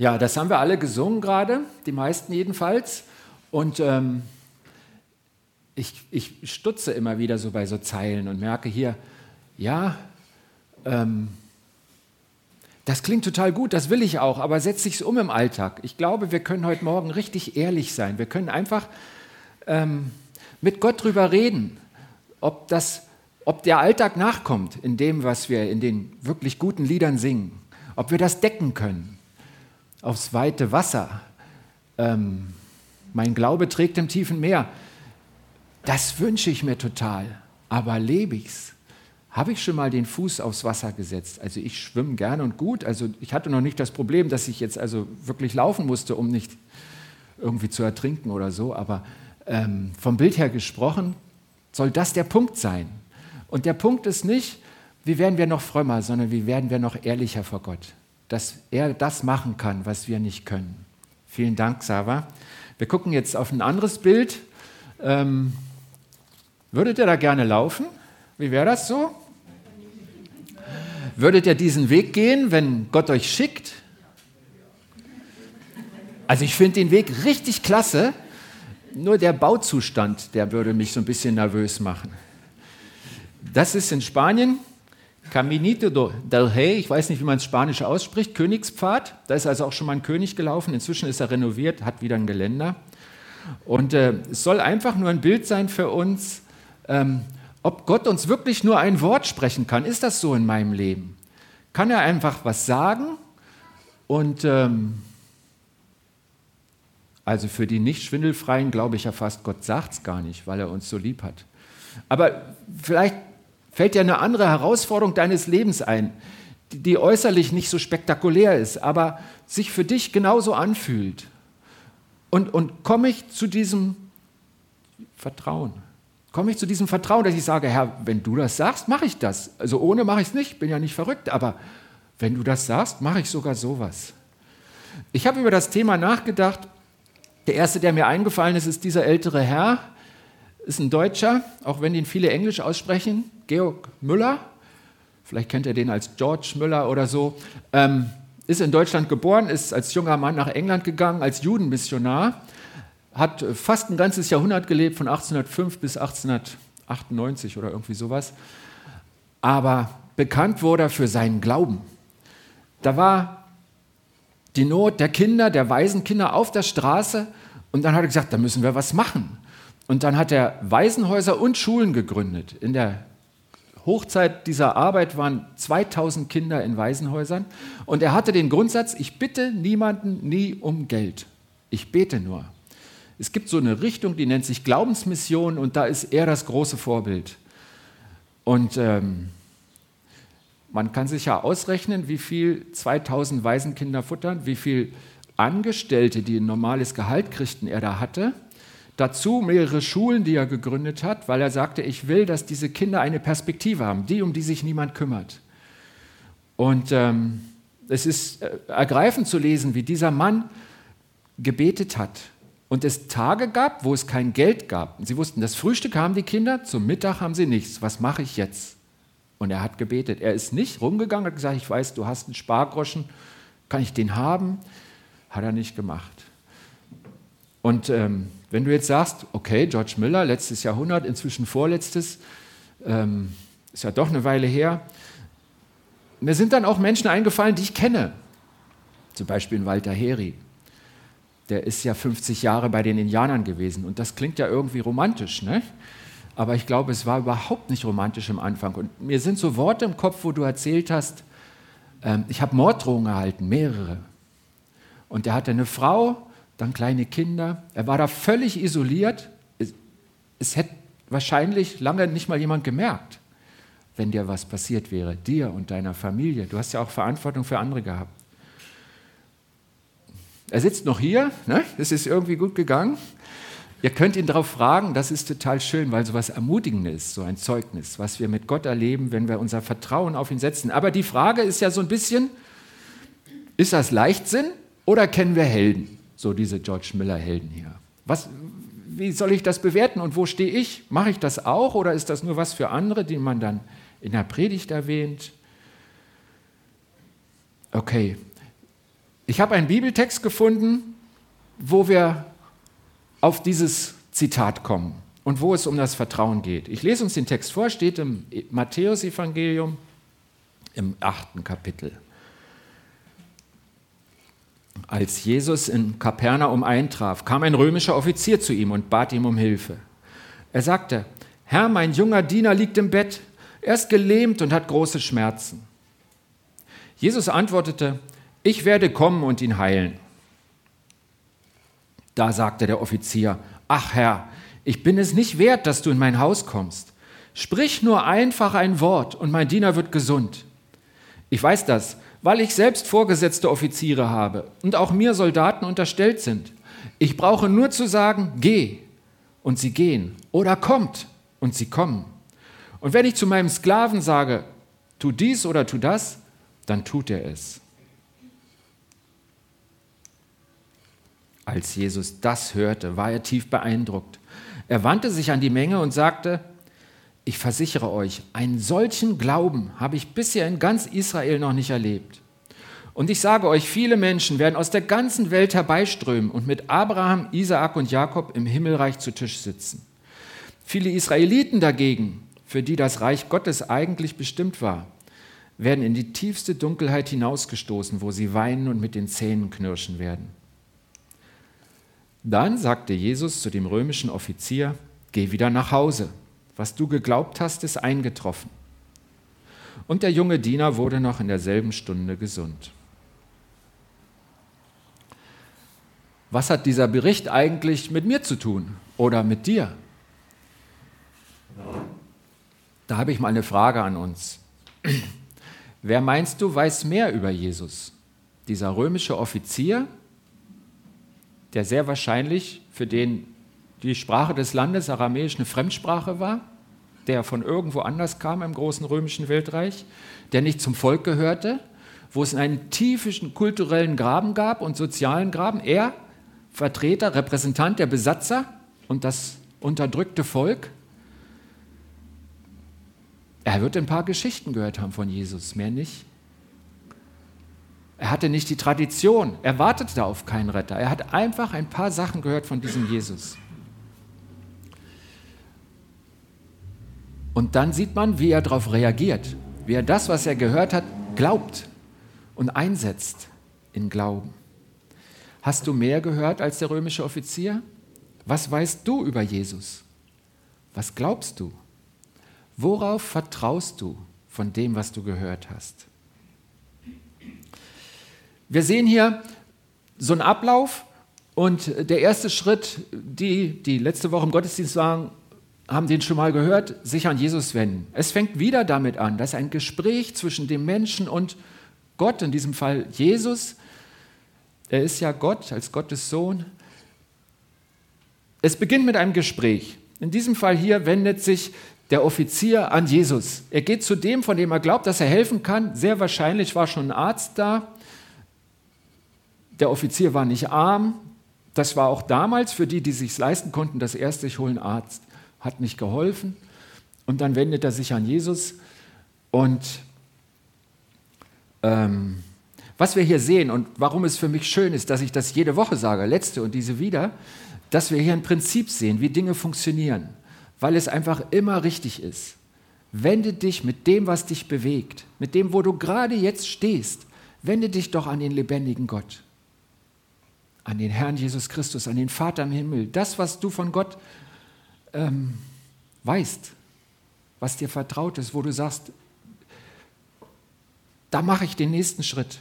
Ja, das haben wir alle gesungen gerade, die meisten jedenfalls. Und ähm, ich, ich stutze immer wieder so bei so Zeilen und merke hier, ja, ähm, das klingt total gut, das will ich auch, aber setze ich es um im Alltag. Ich glaube, wir können heute Morgen richtig ehrlich sein. Wir können einfach ähm, mit Gott drüber reden, ob, das, ob der Alltag nachkommt in dem, was wir in den wirklich guten Liedern singen, ob wir das decken können aufs weite Wasser. Ähm, mein Glaube trägt im tiefen Meer. Das wünsche ich mir total, aber lebe ich's? Habe ich schon mal den Fuß aufs Wasser gesetzt? Also ich schwimme gerne und gut. Also ich hatte noch nicht das Problem, dass ich jetzt also wirklich laufen musste, um nicht irgendwie zu ertrinken oder so. Aber ähm, vom Bild her gesprochen soll das der Punkt sein. Und der Punkt ist nicht, wie werden wir noch frömmer, sondern wie werden wir noch ehrlicher vor Gott dass er das machen kann, was wir nicht können. Vielen Dank, Sava. Wir gucken jetzt auf ein anderes Bild. Ähm, würdet ihr da gerne laufen? Wie wäre das so? Würdet ihr diesen Weg gehen, wenn Gott euch schickt? Also ich finde den Weg richtig klasse, nur der Bauzustand, der würde mich so ein bisschen nervös machen. Das ist in Spanien, Caminito del Rey, ich weiß nicht, wie man es Spanisch ausspricht, Königspfad. Da ist also auch schon mal ein König gelaufen. Inzwischen ist er renoviert, hat wieder ein Geländer. Und äh, es soll einfach nur ein Bild sein für uns, ähm, ob Gott uns wirklich nur ein Wort sprechen kann. Ist das so in meinem Leben? Kann er einfach was sagen? Und ähm, also für die nicht schwindelfreien glaube ich ja fast, Gott sagt es gar nicht, weil er uns so lieb hat. Aber vielleicht fällt dir eine andere Herausforderung deines Lebens ein, die, äußerlich nicht so spektakulär ist, aber sich für dich genauso anfühlt. Und, und komme ich zu diesem Vertrauen? Komme ich zu diesem Vertrauen, dass ich sage, Herr, wenn du das sagst, mache ich das. Also ohne mache ich es nicht, bin ja nicht verrückt, aber wenn du das sagst, mache ich sogar sowas. Ich habe über das Thema nachgedacht. Der erste, der mir eingefallen ist, ist dieser ältere Herr, ist ein Deutscher, auch wenn ihn viele Englisch aussprechen, Georg Müller, vielleicht kennt ihr den als George Müller oder so, ähm, ist in Deutschland geboren, ist als junger Mann nach England gegangen, als Judenmissionar, hat fast ein ganzes Jahrhundert gelebt, von 1805 bis 1898 oder irgendwie sowas, aber bekannt wurde er für seinen Glauben. Da war die Not der Kinder, der Waisenkinder auf der Straße und dann hat er gesagt, da müssen wir was machen. Und dann hat er Waisenhäuser und Schulen gegründet. In der Hochzeit dieser Arbeit waren 2000 Kinder in Waisenhäusern. Und er hatte den Grundsatz, ich bitte niemanden nie um Geld. Ich bete nur. Es gibt so eine Richtung, die nennt sich Glaubensmission und da ist er das große Vorbild. Und ähm, man kann sich ja ausrechnen, wie viel 2000 Waisenkinder futtern, wie viel Angestellte, die ein normales Gehalt kriegten, er da hatte. Dazu mehrere Schulen, die er gegründet hat, weil er sagte, ich will, dass diese Kinder eine Perspektive haben, die, um die sich niemand kümmert. Und ähm, es ist äh, ergreifend zu lesen, wie dieser Mann gebetet hat und es Tage gab, wo es kein Geld gab. Sie wussten, das Frühstück haben die Kinder, zum Mittag haben sie nichts. Was mache ich jetzt? Und er hat gebetet. Er ist nicht rumgegangen, hat gesagt, ich weiß, du hast einen Spargroschen, kann ich den haben? Hat er nicht gemacht. Und ähm, wenn du jetzt sagst, okay, George Miller, letztes Jahrhundert, inzwischen vorletztes, ähm, ist ja doch eine Weile her, mir sind dann auch Menschen eingefallen, die ich kenne. Zum Beispiel Walter Heri. Der ist ja 50 Jahre bei den Indianern gewesen. Und das klingt ja irgendwie romantisch, ne? Aber ich glaube, es war überhaupt nicht romantisch im Anfang. Und mir sind so Worte im Kopf, wo du erzählt hast, ähm, ich habe Morddrohungen erhalten, mehrere. Und er hatte eine Frau, dann kleine Kinder. Er war da völlig isoliert. Es, es hätte wahrscheinlich lange nicht mal jemand gemerkt, wenn dir was passiert wäre, dir und deiner Familie. Du hast ja auch Verantwortung für andere gehabt. Er sitzt noch hier, ne? es ist irgendwie gut gegangen. Ihr könnt ihn darauf fragen, das ist total schön, weil so etwas Ermutigendes ist, so ein Zeugnis, was wir mit Gott erleben, wenn wir unser Vertrauen auf ihn setzen. Aber die Frage ist ja so ein bisschen, ist das Leichtsinn oder kennen wir Helden? So diese George Miller-Helden hier. Was, wie soll ich das bewerten und wo stehe ich? Mache ich das auch oder ist das nur was für andere, die man dann in der Predigt erwähnt? Okay, Ich habe einen Bibeltext gefunden, wo wir auf dieses Zitat kommen und wo es um das Vertrauen geht. Ich lese uns den Text vor, steht im Matthäusevangelium im achten Kapitel. Als Jesus in Kapernaum eintraf, kam ein römischer Offizier zu ihm und bat ihm um Hilfe. Er sagte, Herr, mein junger Diener liegt im Bett, er ist gelähmt und hat große Schmerzen. Jesus antwortete, ich werde kommen und ihn heilen. Da sagte der Offizier, ach Herr, ich bin es nicht wert, dass du in mein Haus kommst. Sprich nur einfach ein Wort und mein Diener wird gesund. Ich weiß das, weil ich selbst vorgesetzte Offiziere habe und auch mir Soldaten unterstellt sind. Ich brauche nur zu sagen, geh und sie gehen oder kommt und sie kommen. Und wenn ich zu meinem Sklaven sage, tu dies oder tu das, dann tut er es. Als Jesus das hörte, war er tief beeindruckt. Er wandte sich an die Menge und sagte, ich versichere euch, einen solchen Glauben habe ich bisher in ganz Israel noch nicht erlebt. Und ich sage euch, viele Menschen werden aus der ganzen Welt herbeiströmen und mit Abraham, Isaak und Jakob im Himmelreich zu Tisch sitzen. Viele Israeliten dagegen, für die das Reich Gottes eigentlich bestimmt war, werden in die tiefste Dunkelheit hinausgestoßen, wo sie weinen und mit den Zähnen knirschen werden. Dann sagte Jesus zu dem römischen Offizier, geh wieder nach Hause was du geglaubt hast, ist eingetroffen. Und der junge Diener wurde noch in derselben Stunde gesund. Was hat dieser Bericht eigentlich mit mir zu tun oder mit dir? Da habe ich mal eine Frage an uns. Wer meinst du, weiß mehr über Jesus? Dieser römische Offizier, der sehr wahrscheinlich für den die Sprache des Landes aramäisch eine Fremdsprache war? der von irgendwo anders kam im großen römischen Weltreich, der nicht zum Volk gehörte, wo es einen tiefen kulturellen Graben gab und sozialen Graben. Er, Vertreter, Repräsentant der Besatzer und das unterdrückte Volk. Er wird ein paar Geschichten gehört haben von Jesus, mehr nicht. Er hatte nicht die Tradition, er wartete auf keinen Retter. Er hat einfach ein paar Sachen gehört von diesem Jesus. Und dann sieht man, wie er darauf reagiert, wie er das, was er gehört hat, glaubt und einsetzt in Glauben. Hast du mehr gehört als der römische Offizier? Was weißt du über Jesus? Was glaubst du? Worauf vertraust du von dem, was du gehört hast? Wir sehen hier so einen Ablauf und der erste Schritt, die, die letzte Woche im Gottesdienst waren, haben den schon mal gehört, sich an Jesus wenden. Es fängt wieder damit an, dass ein Gespräch zwischen dem Menschen und Gott, in diesem Fall Jesus, er ist ja Gott als Gottes Sohn. Es beginnt mit einem Gespräch. In diesem Fall hier wendet sich der Offizier an Jesus. Er geht zu dem, von dem er glaubt, dass er helfen kann. Sehr wahrscheinlich war schon ein Arzt da. Der Offizier war nicht arm. Das war auch damals für die, die sich leisten konnten, das erste, ich hole einen Arzt hat nicht geholfen. Und dann wendet er sich an Jesus. Und ähm, was wir hier sehen und warum es für mich schön ist, dass ich das jede Woche sage, letzte und diese wieder, dass wir hier ein Prinzip sehen, wie Dinge funktionieren, weil es einfach immer richtig ist. Wende dich mit dem, was dich bewegt, mit dem, wo du gerade jetzt stehst, wende dich doch an den lebendigen Gott, an den Herrn Jesus Christus, an den Vater im Himmel. Das, was du von Gott ähm, weißt, was dir vertraut ist, wo du sagst, da mache ich den nächsten Schritt.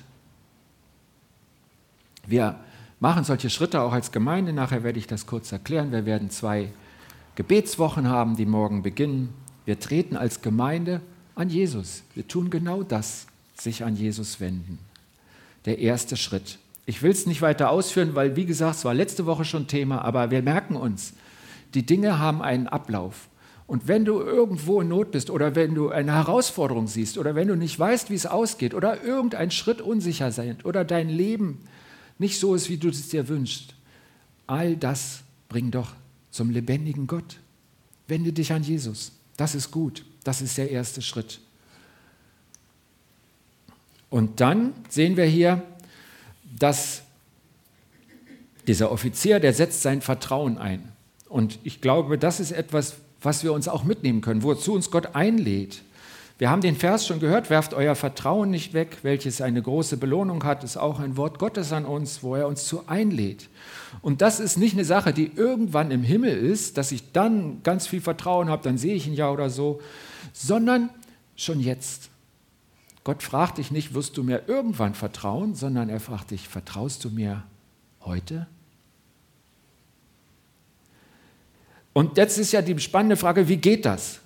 Wir machen solche Schritte auch als Gemeinde. Nachher werde ich das kurz erklären. Wir werden zwei Gebetswochen haben, die morgen beginnen. Wir treten als Gemeinde an Jesus. Wir tun genau das, sich an Jesus wenden. Der erste Schritt. Ich will es nicht weiter ausführen, weil, wie gesagt, es war letzte Woche schon Thema, aber wir merken uns, die Dinge haben einen Ablauf. Und wenn du irgendwo in Not bist oder wenn du eine Herausforderung siehst oder wenn du nicht weißt, wie es ausgeht oder irgendein Schritt unsicher sein oder dein Leben nicht so ist, wie du es dir wünschst, all das bring doch zum lebendigen Gott. Wende dich an Jesus. Das ist gut. Das ist der erste Schritt. Und dann sehen wir hier, dass dieser Offizier, der setzt sein Vertrauen ein. Und ich glaube, das ist etwas, was wir uns auch mitnehmen können, wozu uns Gott einlädt. Wir haben den Vers schon gehört, werft euer Vertrauen nicht weg, welches eine große Belohnung hat, ist auch ein Wort Gottes an uns, wo er uns zu einlädt. Und das ist nicht eine Sache, die irgendwann im Himmel ist, dass ich dann ganz viel Vertrauen habe, dann sehe ich ihn ja oder so, sondern schon jetzt. Gott fragt dich nicht, wirst du mir irgendwann vertrauen, sondern er fragt dich, vertraust du mir heute? Und jetzt ist ja die spannende Frage, wie geht das?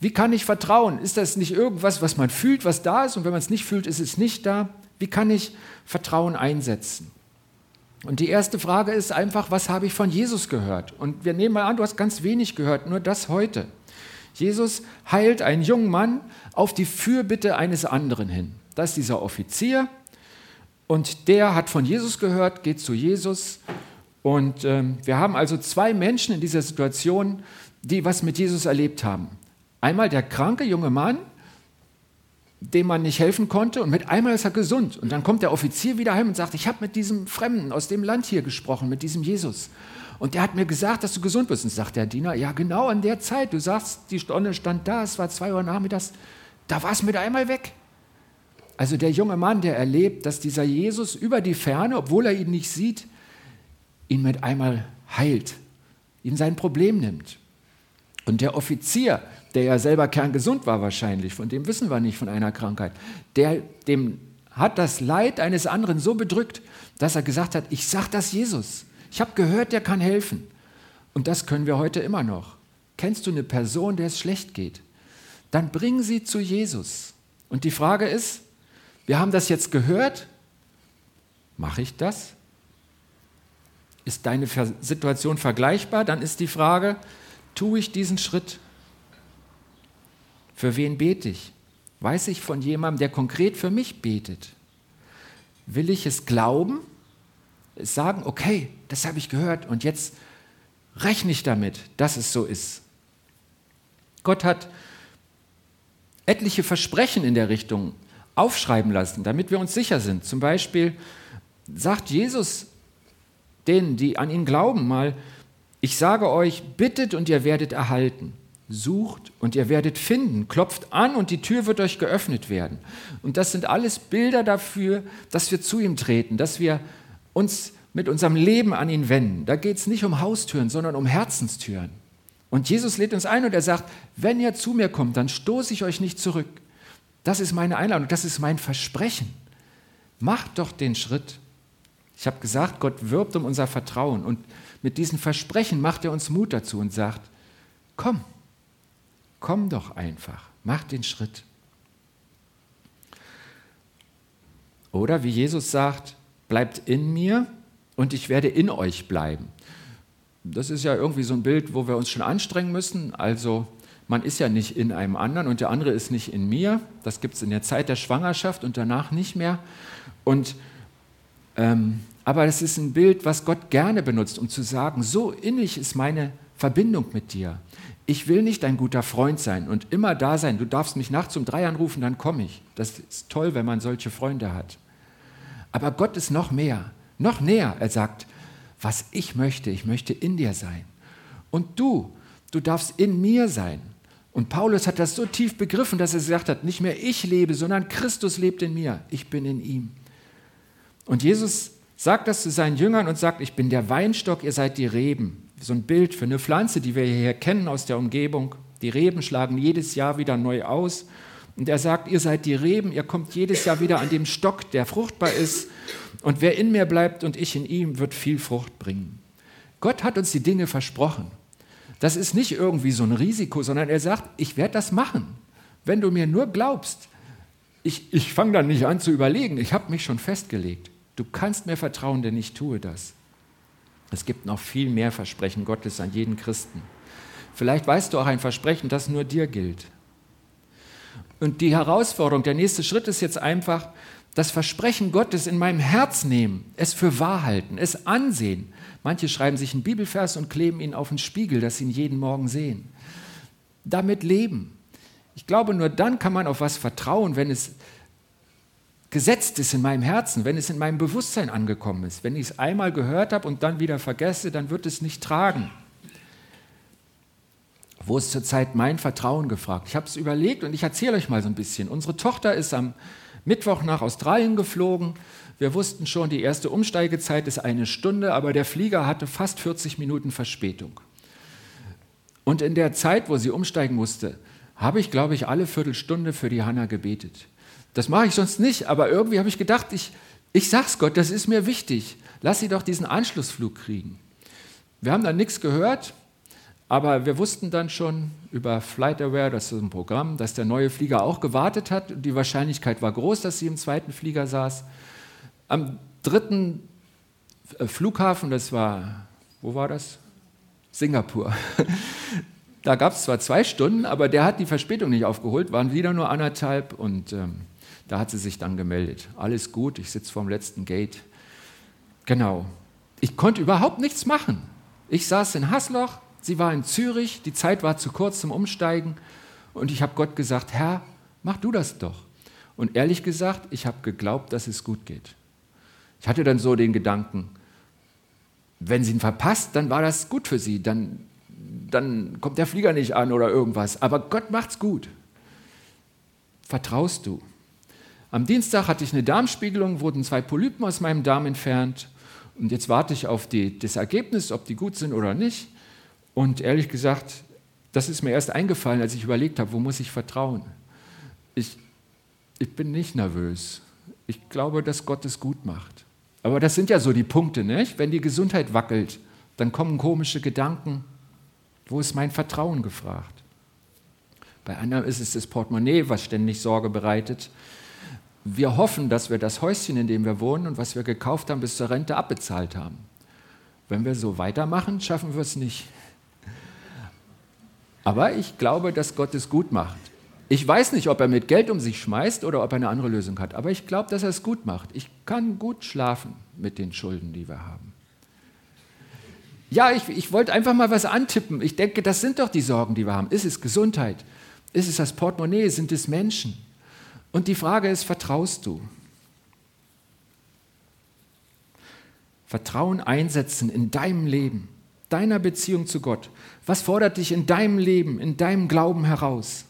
Wie kann ich vertrauen? Ist das nicht irgendwas, was man fühlt, was da ist? Und wenn man es nicht fühlt, ist es nicht da. Wie kann ich Vertrauen einsetzen? Und die erste Frage ist einfach, was habe ich von Jesus gehört? Und wir nehmen mal an, du hast ganz wenig gehört, nur das heute. Jesus heilt einen jungen Mann auf die Fürbitte eines anderen hin. Das ist dieser Offizier und der hat von Jesus gehört, geht zu Jesus. Und ähm, wir haben also zwei Menschen in dieser Situation, die was mit Jesus erlebt haben. Einmal der kranke junge Mann, dem man nicht helfen konnte, und mit einmal ist er gesund. Und dann kommt der Offizier wieder heim und sagt, ich habe mit diesem Fremden aus dem Land hier gesprochen, mit diesem Jesus. Und der hat mir gesagt, dass du gesund bist. Und sagt der Diener, ja genau an der Zeit, du sagst, die Stunde stand da, es war zwei Uhr nachmittags, da war es mit einmal weg. Also der junge Mann, der erlebt, dass dieser Jesus über die Ferne, obwohl er ihn nicht sieht, ihn mit einmal heilt, ihm sein Problem nimmt. Und der Offizier, der ja selber kerngesund war wahrscheinlich, von dem wissen wir nicht von einer Krankheit, der, dem hat das Leid eines anderen so bedrückt, dass er gesagt hat, ich sage das Jesus. Ich habe gehört, der kann helfen. Und das können wir heute immer noch. Kennst du eine Person, der es schlecht geht? Dann bring sie zu Jesus. Und die Frage ist, wir haben das jetzt gehört, mache ich das? Ist deine Situation vergleichbar? Dann ist die Frage, tue ich diesen Schritt? Für wen bete ich? Weiß ich von jemandem, der konkret für mich betet? Will ich es glauben? Sagen, okay, das habe ich gehört und jetzt rechne ich damit, dass es so ist. Gott hat etliche Versprechen in der Richtung aufschreiben lassen, damit wir uns sicher sind. Zum Beispiel sagt Jesus denen, die an ihn glauben, mal, ich sage euch, bittet und ihr werdet erhalten. Sucht und ihr werdet finden, klopft an und die Tür wird euch geöffnet werden. Und das sind alles Bilder dafür, dass wir zu ihm treten, dass wir uns mit unserem Leben an ihn wenden. Da geht es nicht um Haustüren, sondern um Herzenstüren. Und Jesus lädt uns ein und er sagt, wenn ihr zu mir kommt, dann stoße ich euch nicht zurück. Das ist meine Einladung, das ist mein Versprechen. Macht doch den Schritt. Ich habe gesagt, Gott wirbt um unser Vertrauen und mit diesen Versprechen macht er uns Mut dazu und sagt, komm, Komm doch einfach, mach den Schritt. Oder wie Jesus sagt, bleibt in mir und ich werde in euch bleiben. Das ist ja irgendwie so ein Bild, wo wir uns schon anstrengen müssen. Also man ist ja nicht in einem anderen und der andere ist nicht in mir. Das gibt es in der Zeit der Schwangerschaft und danach nicht mehr. Und, aber das ist ein Bild, was Gott gerne benutzt, um zu sagen, so innig ist meine Verbindung mit dir ich will nicht dein guter Freund sein und immer da sein. Du darfst mich nachts um drei anrufen, dann komme ich. Das ist toll, wenn man solche Freunde hat. Aber Gott ist noch mehr, noch näher. Er sagt, was ich möchte, ich möchte in dir sein. Und du, du darfst in mir sein. Und Paulus hat das so tief begriffen, dass er gesagt hat, nicht mehr ich lebe, sondern Christus lebt in mir. Ich bin in ihm. Und Jesus sagt das zu seinen Jüngern und sagt, ich bin der Weinstock, ihr seid die Reben so ein Bild für eine Pflanze, die wir hier kennen aus der Umgebung. Die Reben schlagen jedes Jahr wieder neu aus. Und er sagt, ihr seid die Reben, ihr kommt jedes Jahr wieder an dem Stock, der fruchtbar ist. Und wer in mir bleibt und ich in ihm, wird viel Frucht bringen. Gott hat uns die Dinge versprochen. Das ist nicht irgendwie so ein Risiko, sondern er sagt, ich werde das machen, wenn du mir nur glaubst. Ich, ich fange dann nicht an zu überlegen, ich habe mich schon festgelegt. Du kannst mir vertrauen, denn ich tue das. Es gibt noch viel mehr Versprechen Gottes an jeden Christen. Vielleicht weißt du auch ein Versprechen, das nur dir gilt. Und die Herausforderung, der nächste Schritt ist jetzt einfach, das Versprechen Gottes in meinem Herz nehmen, es für wahr halten, es ansehen. Manche schreiben sich einen Bibelvers und kleben ihn auf den Spiegel, dass sie ihn jeden Morgen sehen. Damit leben. Ich glaube, nur dann kann man auf was vertrauen, wenn es gesetzt ist in meinem Herzen, wenn es in meinem Bewusstsein angekommen ist. Wenn ich es einmal gehört habe und dann wieder vergesse, dann wird es nicht tragen. Wo ist zurzeit mein Vertrauen gefragt? Ich habe es überlegt und ich erzähle euch mal so ein bisschen. Unsere Tochter ist am Mittwoch nach Australien geflogen. Wir wussten schon, die erste Umsteigezeit ist eine Stunde, aber der Flieger hatte fast 40 Minuten Verspätung. Und in der Zeit, wo sie umsteigen musste, habe ich, glaube ich, alle Viertelstunde für die Hanna gebetet. Das mache ich sonst nicht, aber irgendwie habe ich gedacht, ich, ich sag's Gott, das ist mir wichtig. Lass sie doch diesen Anschlussflug kriegen. Wir haben dann nichts gehört, aber wir wussten dann schon über FlightAware, das ist ein Programm, dass der neue Flieger auch gewartet hat. Die Wahrscheinlichkeit war groß, dass sie im zweiten Flieger saß. Am dritten äh, Flughafen, das war, wo war das? Singapur. Da gab es zwar zwei Stunden, aber der hat die Verspätung nicht aufgeholt, waren wieder nur anderthalb und ähm, da hat sie sich dann gemeldet. Alles gut, ich sitze vorm letzten Gate. Genau. Ich konnte überhaupt nichts machen. Ich saß in Hasloch, sie war in Zürich, die Zeit war zu kurz zum Umsteigen und ich habe Gott gesagt, Herr, mach du das doch. Und ehrlich gesagt, ich habe geglaubt, dass es gut geht. Ich hatte dann so den Gedanken, wenn sie ihn verpasst, dann war das gut für sie, dann, dann kommt der Flieger nicht an oder irgendwas. Aber Gott macht's gut. Vertraust du? Am Dienstag hatte ich eine Darmspiegelung, wurden zwei Polypen aus meinem Darm entfernt. Und jetzt warte ich auf die, das Ergebnis, ob die gut sind oder nicht. Und ehrlich gesagt, das ist mir erst eingefallen, als ich überlegt habe, wo muss ich vertrauen. Ich, ich bin nicht nervös. Ich glaube, dass Gott es gut macht. Aber das sind ja so die Punkte, nicht? Wenn die Gesundheit wackelt, dann kommen komische Gedanken. Wo ist mein Vertrauen gefragt? Bei anderen ist es das Portemonnaie, was ständig Sorge bereitet wir hoffen, dass wir das Häuschen, in dem wir wohnen und was wir gekauft haben, bis zur Rente abbezahlt haben. Wenn wir so weitermachen, schaffen wir es nicht. Aber ich glaube, dass Gott es gut macht. Ich weiß nicht, ob er mit Geld um sich schmeißt oder ob er eine andere Lösung hat, aber ich glaube, dass er es gut macht. Ich kann gut schlafen mit den Schulden, die wir haben. Ja, ich, ich wollte einfach mal was antippen. Ich denke, das sind doch die Sorgen, die wir haben. Ist es Gesundheit? Ist es das Portemonnaie? Sind es Menschen? Und die Frage ist, vertraust du? Vertrauen einsetzen in deinem Leben, deiner Beziehung zu Gott. Was fordert dich in deinem Leben, in deinem Glauben heraus?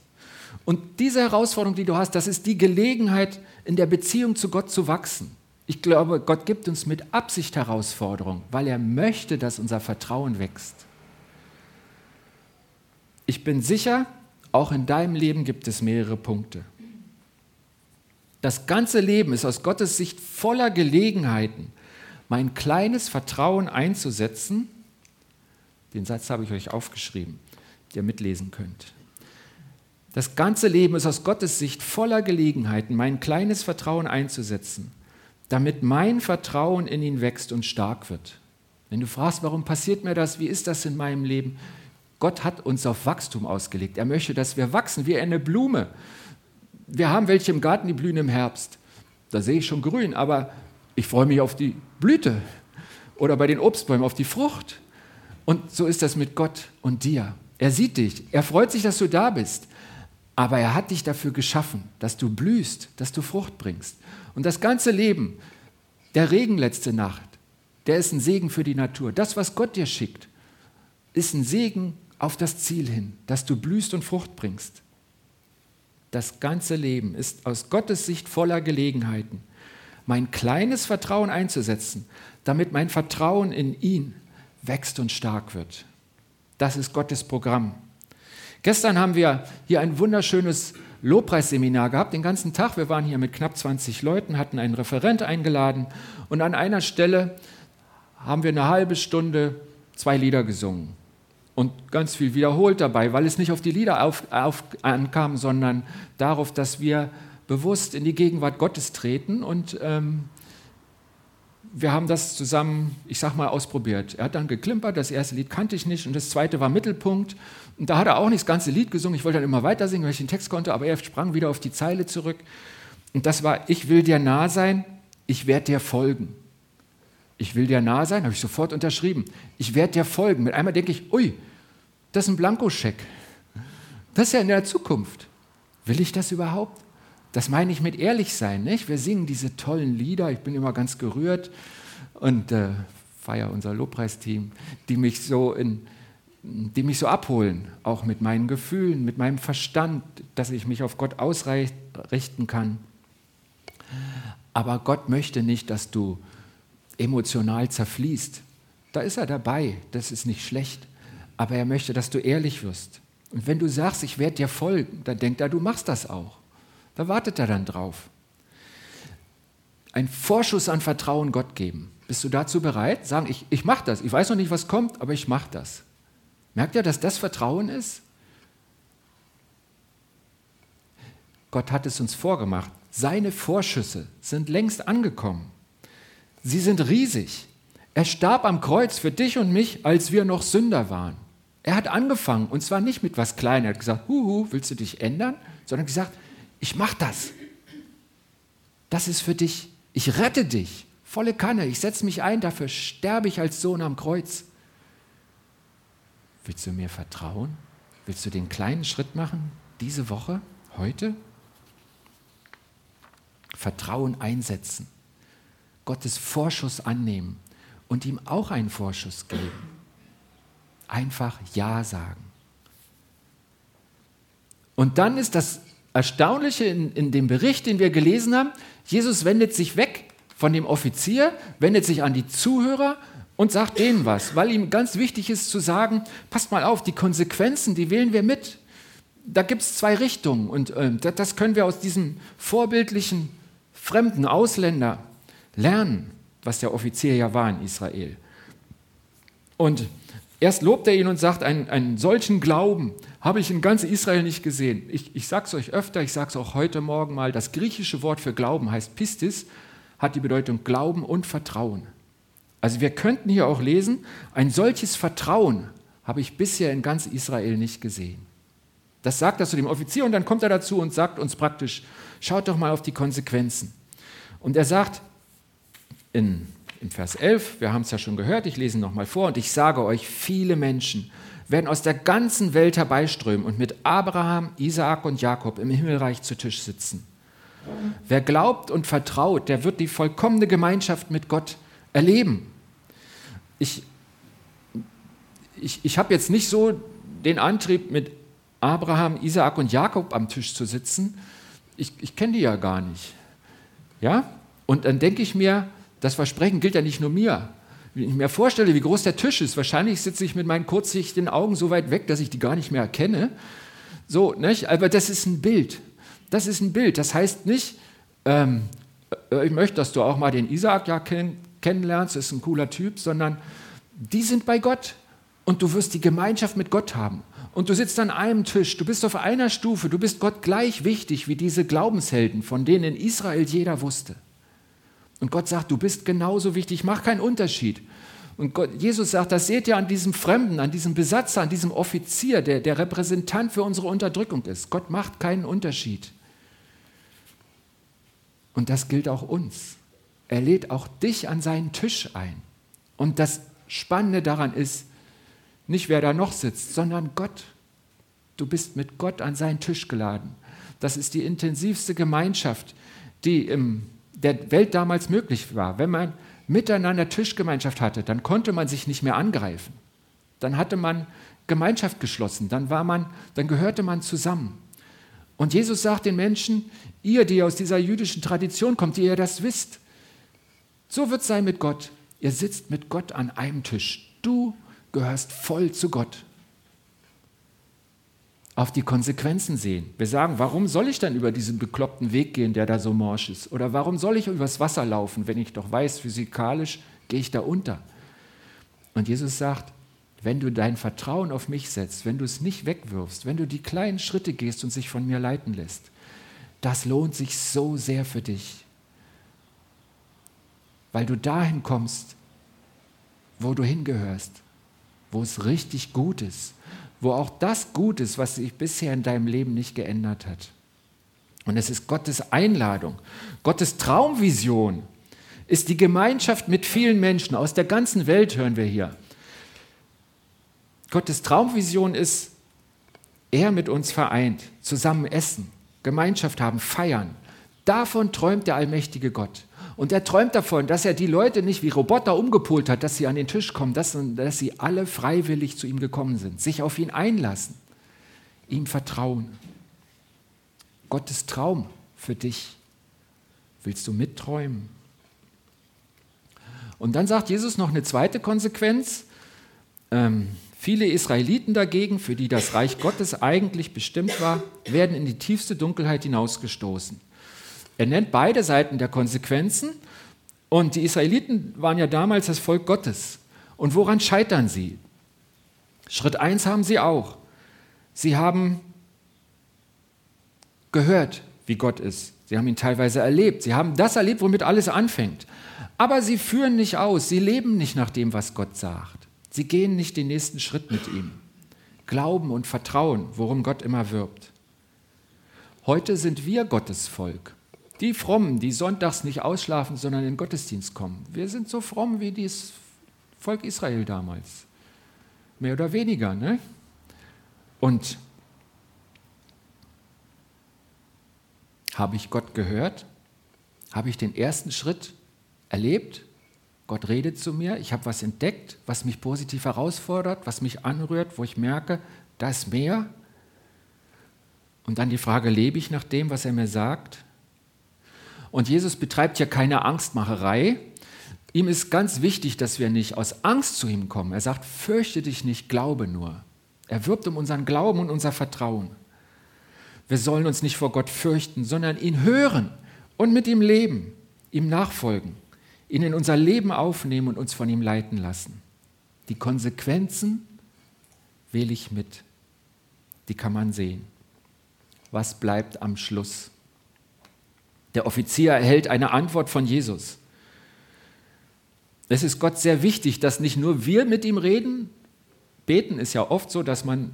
Und diese Herausforderung, die du hast, das ist die Gelegenheit, in der Beziehung zu Gott zu wachsen. Ich glaube, Gott gibt uns mit Absicht Herausforderungen, weil er möchte, dass unser Vertrauen wächst. Ich bin sicher, auch in deinem Leben gibt es mehrere Punkte. Das ganze Leben ist aus Gottes Sicht voller Gelegenheiten, mein kleines Vertrauen einzusetzen. Den Satz habe ich euch aufgeschrieben, der mitlesen könnt. Das ganze Leben ist aus Gottes Sicht voller Gelegenheiten, mein kleines Vertrauen einzusetzen, damit mein Vertrauen in ihn wächst und stark wird. Wenn du fragst, warum passiert mir das, wie ist das in meinem Leben? Gott hat uns auf Wachstum ausgelegt. Er möchte, dass wir wachsen wie eine Blume. Wir haben welche im Garten, die blühen im Herbst. Da sehe ich schon grün, aber ich freue mich auf die Blüte oder bei den Obstbäumen auf die Frucht. Und so ist das mit Gott und dir. Er sieht dich, er freut sich, dass du da bist, aber er hat dich dafür geschaffen, dass du blühst, dass du Frucht bringst. Und das ganze Leben, der Regen letzte Nacht, der ist ein Segen für die Natur. Das, was Gott dir schickt, ist ein Segen auf das Ziel hin, dass du blühst und Frucht bringst. Das ganze Leben ist aus Gottes Sicht voller Gelegenheiten, mein kleines Vertrauen einzusetzen, damit mein Vertrauen in ihn wächst und stark wird. Das ist Gottes Programm. Gestern haben wir hier ein wunderschönes Lobpreisseminar gehabt, den ganzen Tag. Wir waren hier mit knapp 20 Leuten, hatten einen Referent eingeladen und an einer Stelle haben wir eine halbe Stunde zwei Lieder gesungen und ganz viel wiederholt dabei, weil es nicht auf die Lieder auf, auf, ankam, sondern darauf, dass wir bewusst in die Gegenwart Gottes treten und ähm, wir haben das zusammen, ich sag mal, ausprobiert. Er hat dann geklimpert, das erste Lied kannte ich nicht und das zweite war Mittelpunkt. Und da hat er auch nicht das ganze Lied gesungen. Ich wollte dann immer weiter singen, weil ich den Text konnte, aber er sprang wieder auf die Zeile zurück. Und das war, ich will dir nah sein, ich werde dir folgen. Ich will dir nah sein, habe ich sofort unterschrieben. Ich werde dir folgen. Mit einmal denke ich, ui, das ist ein Blankoscheck. Das ist ja in der Zukunft. Will ich das überhaupt? Das meine ich mit ehrlich sein. Nicht? Wir singen diese tollen Lieder, ich bin immer ganz gerührt und äh, feiere unser Lobpreisteam, die mich so in, die mich so abholen, auch mit meinen Gefühlen, mit meinem Verstand, dass ich mich auf Gott ausrichten kann. Aber Gott möchte nicht, dass du emotional zerfließt. Da ist er dabei, das ist nicht schlecht. Aber er möchte, dass du ehrlich wirst. Und wenn du sagst, ich werde dir folgen, dann denkt er, du machst das auch. Da wartet er dann drauf. Ein Vorschuss an Vertrauen Gott geben. Bist du dazu bereit? Sagen, ich, ich mache das. Ich weiß noch nicht, was kommt, aber ich mache das. Merkt ihr, dass das Vertrauen ist? Gott hat es uns vorgemacht. Seine Vorschüsse sind längst angekommen. Sie sind riesig. Er starb am Kreuz für dich und mich, als wir noch Sünder waren. Er hat angefangen und zwar nicht mit was Kleinem. Er hat gesagt, Huhu, willst du dich ändern? Sondern gesagt, ich mache das. Das ist für dich. Ich rette dich. Volle Kanne. Ich setze mich ein. Dafür sterbe ich als Sohn am Kreuz. Willst du mir vertrauen? Willst du den kleinen Schritt machen? Diese Woche? Heute? Vertrauen einsetzen. Gottes Vorschuss annehmen und ihm auch einen Vorschuss geben. Einfach Ja sagen. Und dann ist das Erstaunliche in, in dem Bericht, den wir gelesen haben, Jesus wendet sich weg von dem Offizier, wendet sich an die Zuhörer und sagt denen was, weil ihm ganz wichtig ist zu sagen, passt mal auf, die Konsequenzen, die wählen wir mit. Da gibt es zwei Richtungen und äh, das können wir aus diesem vorbildlichen fremden Ausländer lernen, was der Offizier ja war in Israel. Und erst lobt er ihn und sagt, einen, einen solchen Glauben habe ich in ganz Israel nicht gesehen. Ich, ich sage es euch öfter, ich sage es auch heute Morgen mal, das griechische Wort für Glauben heißt Pistis, hat die Bedeutung Glauben und Vertrauen. Also wir könnten hier auch lesen, ein solches Vertrauen habe ich bisher in ganz Israel nicht gesehen. Das sagt er zu dem Offizier und dann kommt er dazu und sagt uns praktisch, schaut doch mal auf die Konsequenzen. Und er sagt in, in Vers 11, wir haben es ja schon gehört, ich lese nochmal vor, und ich sage euch, viele Menschen werden aus der ganzen Welt herbeiströmen und mit Abraham, Isaak und Jakob im Himmelreich zu Tisch sitzen. Wer glaubt und vertraut, der wird die vollkommene Gemeinschaft mit Gott erleben. Ich, ich, ich habe jetzt nicht so den Antrieb, mit Abraham, Isaak und Jakob am Tisch zu sitzen. Ich, ich kenne die ja gar nicht. Ja? Und dann denke ich mir, das Versprechen gilt ja nicht nur mir. Wenn ich mir vorstelle, wie groß der Tisch ist, wahrscheinlich sitze ich mit meinen kurzsichtigen Augen so weit weg, dass ich die gar nicht mehr erkenne. So, nicht? Aber das ist ein Bild. Das ist ein Bild. Das heißt nicht, ähm, äh, ich möchte, dass du auch mal den Isaak ja kenn kennenlernst, ist ein cooler Typ, sondern die sind bei Gott und du wirst die Gemeinschaft mit Gott haben. Und du sitzt an einem Tisch, du bist auf einer Stufe, du bist Gott gleich wichtig wie diese Glaubenshelden, von denen in Israel jeder wusste. Und Gott sagt, du bist genauso wichtig, mach keinen Unterschied. Und Gott, Jesus sagt, das seht ihr an diesem Fremden, an diesem Besatzer, an diesem Offizier, der der Repräsentant für unsere Unterdrückung ist. Gott macht keinen Unterschied. Und das gilt auch uns. Er lädt auch dich an seinen Tisch ein. Und das Spannende daran ist, nicht wer da noch sitzt, sondern Gott. Du bist mit Gott an seinen Tisch geladen. Das ist die intensivste Gemeinschaft, die im der Welt damals möglich war. Wenn man miteinander Tischgemeinschaft hatte, dann konnte man sich nicht mehr angreifen. Dann hatte man Gemeinschaft geschlossen, dann war man, dann gehörte man zusammen. Und Jesus sagt den Menschen, ihr, die aus dieser jüdischen Tradition kommt, die ihr das wisst, so wird es sein mit Gott. Ihr sitzt mit Gott an einem Tisch. Du gehörst voll zu Gott auf die Konsequenzen sehen. Wir sagen, warum soll ich dann über diesen bekloppten Weg gehen, der da so morsch ist? Oder warum soll ich übers Wasser laufen, wenn ich doch weiß, physikalisch gehe ich da unter? Und Jesus sagt, wenn du dein Vertrauen auf mich setzt, wenn du es nicht wegwirfst, wenn du die kleinen Schritte gehst und sich von mir leiten lässt, das lohnt sich so sehr für dich. Weil du dahin kommst, wo du hingehörst, wo es richtig gut ist, wo auch das gut ist, was sich bisher in deinem Leben nicht geändert hat. Und es ist Gottes Einladung, Gottes Traumvision ist die Gemeinschaft mit vielen Menschen aus der ganzen Welt, hören wir hier. Gottes Traumvision ist, er mit uns vereint, zusammen essen, Gemeinschaft haben, feiern. Davon träumt der allmächtige Gott. Und er träumt davon, dass er die Leute nicht wie Roboter umgepolt hat, dass sie an den Tisch kommen, dass, dass sie alle freiwillig zu ihm gekommen sind, sich auf ihn einlassen, ihm vertrauen. Gottes Traum für dich. Willst du mitträumen? Und dann sagt Jesus noch eine zweite Konsequenz. Ähm, viele Israeliten dagegen, für die das Reich Gottes eigentlich bestimmt war, werden in die tiefste Dunkelheit hinausgestoßen. Er nennt beide Seiten der Konsequenzen. Und die Israeliten waren ja damals das Volk Gottes. Und woran scheitern sie? Schritt 1 haben sie auch. Sie haben gehört, wie Gott ist. Sie haben ihn teilweise erlebt. Sie haben das erlebt, womit alles anfängt. Aber sie führen nicht aus. Sie leben nicht nach dem, was Gott sagt. Sie gehen nicht den nächsten Schritt mit ihm. Glauben und Vertrauen, worum Gott immer wirbt. Heute sind wir Gottes Volk. Die Frommen, die sonntags nicht ausschlafen, sondern in den Gottesdienst kommen. Wir sind so fromm wie das Volk Israel damals. Mehr oder weniger. Ne? Und habe ich Gott gehört? Habe ich den ersten Schritt erlebt? Gott redet zu mir, ich habe was entdeckt, was mich positiv herausfordert, was mich anrührt, wo ich merke, da ist mehr. Und dann die Frage, lebe ich nach dem, was er mir sagt? Und Jesus betreibt ja keine Angstmacherei. Ihm ist ganz wichtig, dass wir nicht aus Angst zu ihm kommen. Er sagt, fürchte dich nicht, glaube nur. Er wirbt um unseren Glauben und unser Vertrauen. Wir sollen uns nicht vor Gott fürchten, sondern ihn hören und mit ihm leben, ihm nachfolgen, ihn in unser Leben aufnehmen und uns von ihm leiten lassen. Die Konsequenzen wähle ich mit. Die kann man sehen. Was bleibt am Schluss? Der Offizier erhält eine Antwort von Jesus. Es ist Gott sehr wichtig, dass nicht nur wir mit ihm reden, beten ist ja oft so, dass man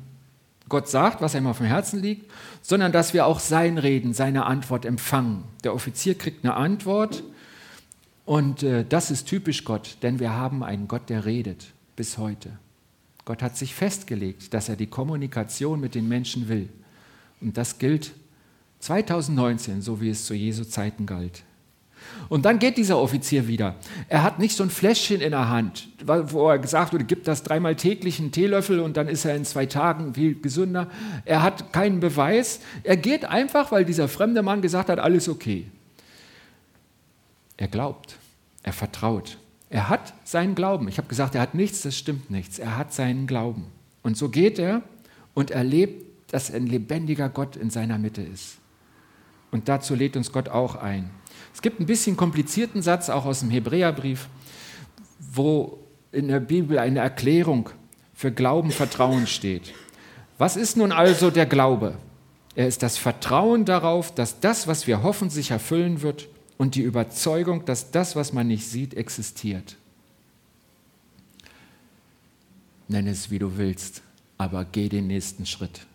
Gott sagt, was einem auf dem Herzen liegt, sondern dass wir auch sein Reden, seine Antwort empfangen. Der Offizier kriegt eine Antwort und äh, das ist typisch Gott, denn wir haben einen Gott, der redet bis heute. Gott hat sich festgelegt, dass er die Kommunikation mit den Menschen will. Und das gilt 2019, so wie es zu Jesu Zeiten galt. Und dann geht dieser Offizier wieder. Er hat nicht so ein Fläschchen in der Hand, wo er gesagt wurde, gib das dreimal täglich einen Teelöffel und dann ist er in zwei Tagen viel gesünder. Er hat keinen Beweis. Er geht einfach, weil dieser fremde Mann gesagt hat, alles okay. Er glaubt, er vertraut. Er hat seinen Glauben. Ich habe gesagt, er hat nichts, das stimmt nichts. Er hat seinen Glauben. Und so geht er und erlebt, dass ein lebendiger Gott in seiner Mitte ist. Und dazu lädt uns Gott auch ein. Es gibt ein bisschen komplizierten Satz auch aus dem Hebräerbrief, wo in der Bibel eine Erklärung für Glauben, Vertrauen steht. Was ist nun also der Glaube? Er ist das Vertrauen darauf, dass das, was wir hoffen, sich erfüllen wird und die Überzeugung, dass das, was man nicht sieht, existiert. Nenn es, wie du willst, aber geh den nächsten Schritt.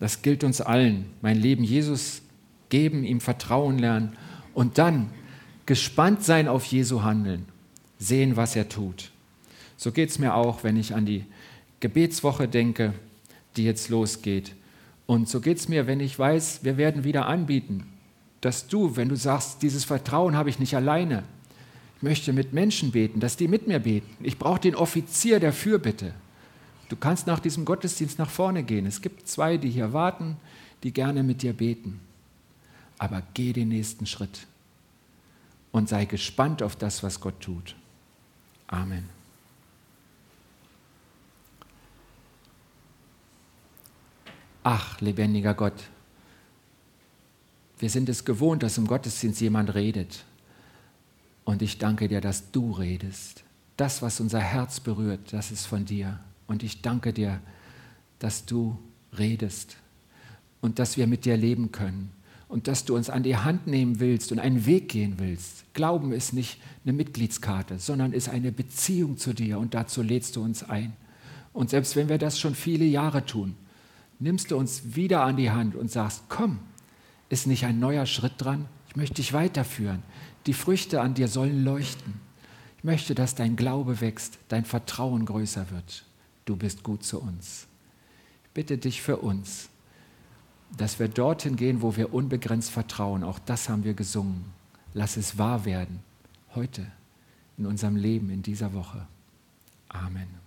Das gilt uns allen. Mein Leben Jesus geben, ihm Vertrauen lernen und dann gespannt sein auf Jesu Handeln, sehen, was er tut. So geht es mir auch, wenn ich an die Gebetswoche denke, die jetzt losgeht. Und so geht es mir, wenn ich weiß, wir werden wieder anbieten, dass du, wenn du sagst, dieses Vertrauen habe ich nicht alleine, ich möchte mit Menschen beten, dass die mit mir beten. Ich brauche den Offizier der Fürbitte. Du kannst nach diesem Gottesdienst nach vorne gehen. Es gibt zwei, die hier warten, die gerne mit dir beten aber geh den nächsten Schritt und sei gespannt auf das, was Gott tut. Amen. Ach, lebendiger Gott, wir sind es gewohnt, dass im Gottesdienst jemand redet. Und ich danke dir, dass du redest. Das, was unser Herz berührt, das ist von dir. Und ich danke dir, dass du redest und dass wir mit dir leben können und dass du uns an die Hand nehmen willst und einen Weg gehen willst. Glauben ist nicht eine Mitgliedskarte, sondern ist eine Beziehung zu dir und dazu lädst du uns ein. Und selbst wenn wir das schon viele Jahre tun, nimmst du uns wieder an die Hand und sagst, komm, ist nicht ein neuer Schritt dran? Ich möchte dich weiterführen. Die Früchte an dir sollen leuchten. Ich möchte, dass dein Glaube wächst, dein Vertrauen größer wird. Du bist gut zu uns. Ich bitte dich für uns dass wir dorthin gehen, wo wir unbegrenzt vertrauen. Auch das haben wir gesungen. Lass es wahr werden, heute, in unserem Leben, in dieser Woche. Amen.